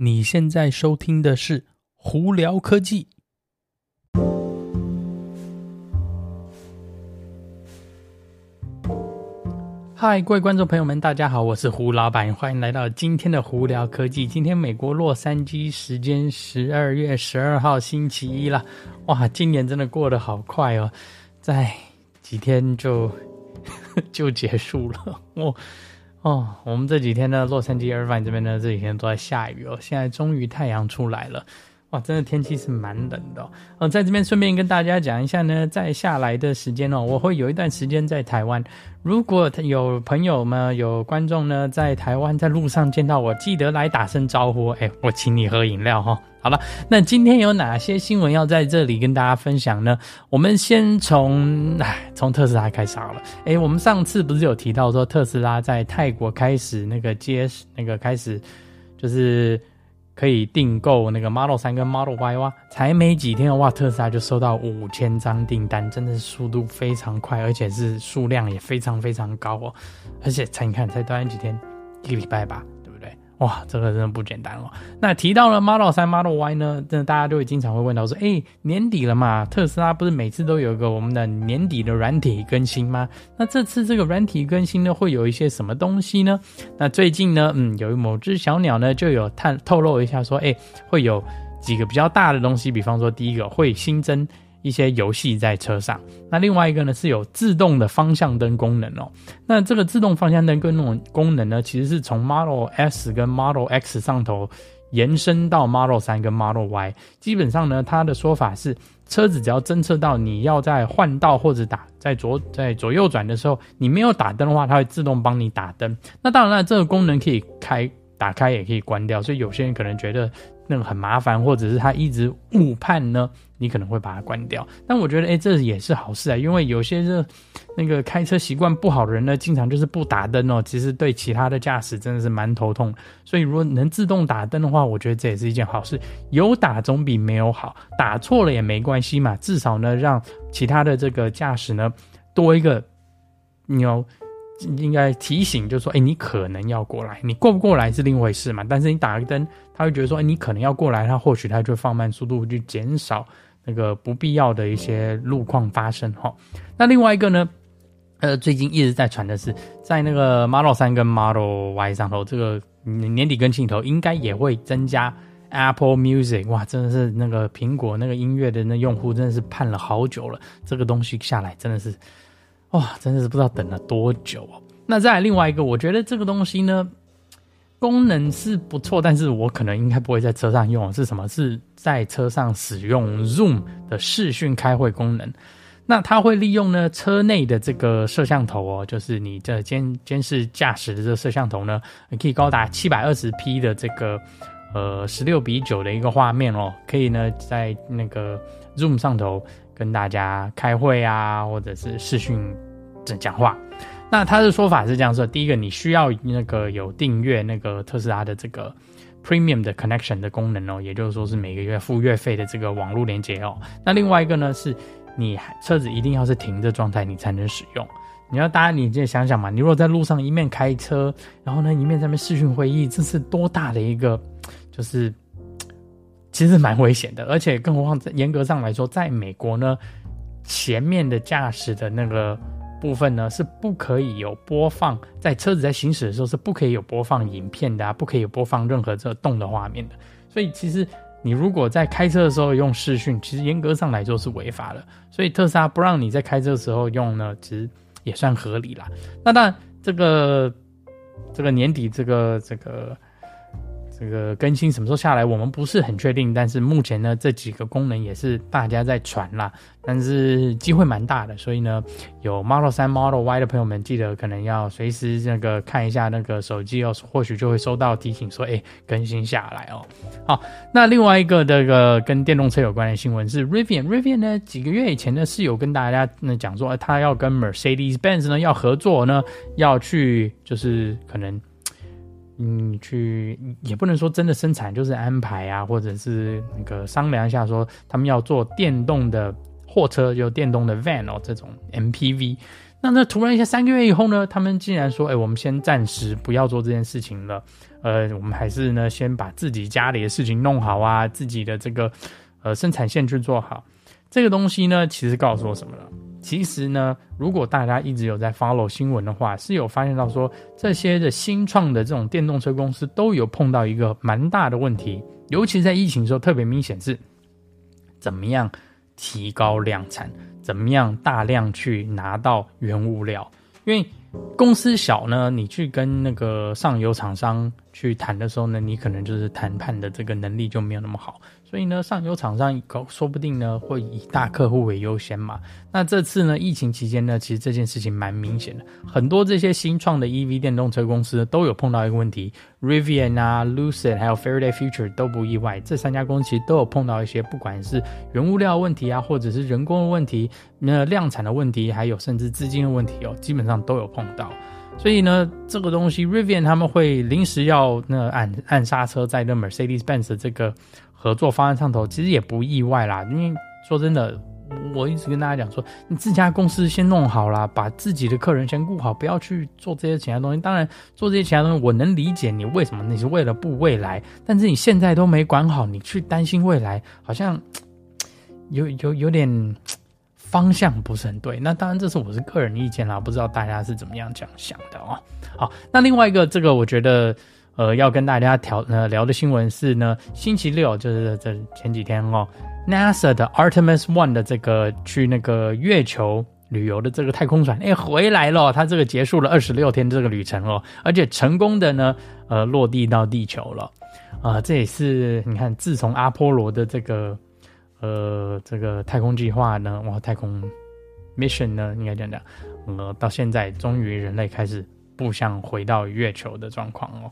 你现在收听的是《胡聊科技》。嗨，各位观众朋友们，大家好，我是胡老板，欢迎来到今天的《胡聊科技》。今天美国洛杉矶时间十二月十二号星期一了，哇，今年真的过得好快哦，在几天就 就结束了哦。哦，我们这几天呢，洛杉矶、尔湾这边呢，这几天都在下雨哦。现在终于太阳出来了，哇，真的天气是蛮冷的哦。哦，在这边顺便跟大家讲一下呢，在下来的时间哦，我会有一段时间在台湾。如果有朋友们、有观众呢，在台湾在路上见到我，记得来打声招呼，哎，我请你喝饮料哈、哦。好了，那今天有哪些新闻要在这里跟大家分享呢？我们先从哎，从特斯拉开始好了。哎，我们上次不是有提到说特斯拉在泰国开始那个接那个开始，就是可以订购那个 Model 三跟 Model Y 哇，才没几天的话，特斯拉就收到五千张订单，真的是速度非常快，而且是数量也非常非常高哦。而且才你看才短短几天，一个礼拜吧。哇，这个真的不简单哦。那提到了 Model 3、Model Y 呢，真的大家都会经常会问到说，哎，年底了嘛，特斯拉不是每次都有一个我们的年底的软体更新吗？那这次这个软体更新呢，会有一些什么东西呢？那最近呢，嗯，有某只小鸟呢就有探透露一下说，哎，会有几个比较大的东西，比方说第一个会新增。一些游戏在车上，那另外一个呢是有自动的方向灯功能哦。那这个自动方向灯跟那种功能呢，其实是从 Model S 跟 Model X 上头延伸到 Model 3跟 Model Y。基本上呢，它的说法是，车子只要侦测到你要在换道或者打在左在左右转的时候，你没有打灯的话，它会自动帮你打灯。那当然了，这个功能可以开打开，也可以关掉。所以有些人可能觉得。那个很麻烦，或者是他一直误判呢，你可能会把它关掉。但我觉得，哎、这也是好事啊，因为有些是那个开车习惯不好的人呢，经常就是不打灯哦，其实对其他的驾驶真的是蛮头痛。所以如果能自动打灯的话，我觉得这也是一件好事。有打总比没有好，打错了也没关系嘛，至少呢，让其他的这个驾驶呢多一个你要。应该提醒，就是说，哎，你可能要过来，你过不过来是另一回事嘛。但是你打个灯，他会觉得说，哎，你可能要过来，他或许他就放慢速度，去减少那个不必要的一些路况发生哈。那另外一个呢，呃，最近一直在传的是，在那个 Model 3跟 Model Y 上头，这个年底跟新头应该也会增加 Apple Music。哇，真的是那个苹果那个音乐的那用户真的是盼了好久了，这个东西下来真的是。哇，真的是不知道等了多久哦。那再来另外一个，我觉得这个东西呢，功能是不错，但是我可能应该不会在车上用。是什么？是在车上使用 Zoom 的视讯开会功能。那它会利用呢车内的这个摄像头哦，就是你这监监视驾驶的这个摄像头呢，你可以高达七百二十 P 的这个呃十六比九的一个画面哦，可以呢在那个 Zoom 上头。跟大家开会啊，或者是视讯这讲话，那他的说法是这样说：第一个，你需要那个有订阅那个特斯拉的这个 Premium 的 Connection 的功能哦，也就是说是每个月付月费的这个网络连接哦。那另外一个呢，是你车子一定要是停的状态，你才能使用。你要大家你就想想嘛，你如果在路上一面开车，然后呢一面在那边视讯会议，这是多大的一个就是。其实蛮危险的，而且更何况在严格上来说，在美国呢，前面的驾驶的那个部分呢是不可以有播放，在车子在行驶的时候是不可以有播放影片的啊，不可以有播放任何这动的画面的。所以其实你如果在开车的时候用视讯，其实严格上来说是违法的。所以特斯拉不让你在开车的时候用呢，其实也算合理啦。那当然，这个这个年底这个这个。这个更新什么时候下来，我们不是很确定。但是目前呢，这几个功能也是大家在传啦，但是机会蛮大的。所以呢，有 Model 3、Model Y 的朋友们，记得可能要随时那个看一下那个手机哦，或许就会收到提醒说，哎，更新下来哦。好，那另外一个这个跟电动车有关的新闻是 Rivian。Rivian 呢，几个月以前呢是有跟大家呢讲说，他要跟 Mercedes-Benz 呢要合作呢，要去就是可能。嗯，去也不能说真的生产，就是安排啊，或者是那个商量一下，说他们要做电动的货车，就电动的 van 哦，这种 MPV。那那突然一下三个月以后呢，他们竟然说，哎，我们先暂时不要做这件事情了，呃，我们还是呢先把自己家里的事情弄好啊，自己的这个呃生产线去做好。这个东西呢，其实告诉我什么了？其实呢，如果大家一直有在 follow 新闻的话，是有发现到说，这些的新创的这种电动车公司都有碰到一个蛮大的问题，尤其在疫情时候特别明显是，怎么样提高量产，怎么样大量去拿到原物料，因为公司小呢，你去跟那个上游厂商去谈的时候呢，你可能就是谈判的这个能力就没有那么好。所以呢，上游厂商搞说不定呢会以大客户为优先嘛。那这次呢，疫情期间呢，其实这件事情蛮明显的，很多这些新创的 EV 电动车公司都有碰到一个问题，Rivian 啊、Lucid 还有 Faraday Future 都不意外，这三家公司其实都有碰到一些不管是原物料问题啊，或者是人工的问题，那量产的问题，还有甚至资金的问题哦，基本上都有碰到。所以呢，这个东西 Rivian 他们会临时要那按按刹车，在那 Mercedes-Benz 这个。合作方案上头其实也不意外啦，因为说真的，我一直跟大家讲说，你自家公司先弄好啦，把自己的客人先顾好，不要去做这些其他东西。当然，做这些其他东西，我能理解你为什么，你是为了顾未来。但是你现在都没管好，你去担心未来，好像 有有有点 方向不是很对。那当然，这是我是个人意见啦，不知道大家是怎么样这样想的哦。好，那另外一个，这个我觉得。呃，要跟大家调呃聊的新闻是呢，星期六就是这前几天哦，NASA 的 Artemis One 的这个去那个月球旅游的这个太空船，哎，回来了，它这个结束了二十六天这个旅程哦，而且成功的呢，呃，落地到地球了，啊、这也是你看，自从阿波罗的这个呃这个太空计划呢，哇，太空 mission 呢，应该这样讲，呃，到现在终于人类开始步向回到月球的状况哦。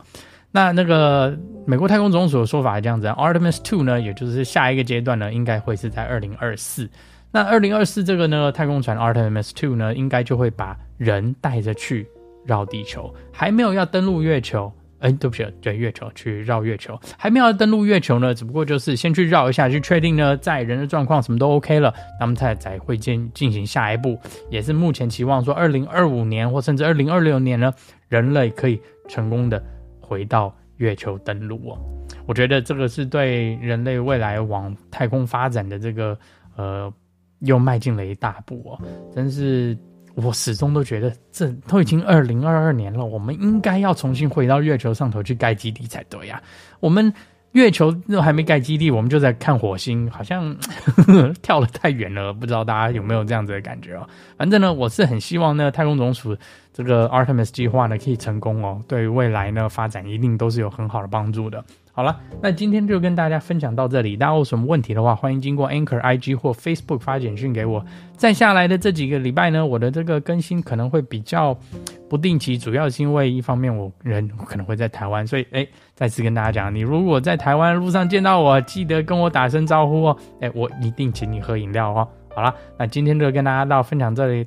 那那个美国太空总署的说法是这样子，Artemis Two 呢，也就是下一个阶段呢，应该会是在二零二四。那二零二四这个呢，太空船 Artemis Two 呢，应该就会把人带着去绕地球，还没有要登陆月球。哎，对不起，对月球去绕月球，还没有要登陆月球呢，只不过就是先去绕一下，去确定呢，在人的状况什么都 OK 了，那么才才会进进行下一步，也是目前期望说二零二五年或甚至二零二六年呢，人类可以成功的。回到月球登陆哦，我觉得这个是对人类未来往太空发展的这个呃，又迈进了一大步哦。真是我始终都觉得，这都已经二零二二年了，我们应该要重新回到月球上头去盖基地才对呀。我们。月球都还没盖基地，我们就在看火星，好像呵 呵跳得太远了，不知道大家有没有这样子的感觉哦？反正呢，我是很希望呢，太空总署这个 Artemis 计划呢可以成功哦，对于未来呢发展一定都是有很好的帮助的。好了，那今天就跟大家分享到这里。大家有什么问题的话，欢迎经过 Anchor IG 或 Facebook 发简讯给我。再下来的这几个礼拜呢，我的这个更新可能会比较不定期，主要是因为一方面我人可能会在台湾，所以哎，再次跟大家讲，你如果在台湾路上见到我，记得跟我打声招呼哦。哎，我一定请你喝饮料哦。好了，那今天就跟大家到分享这里。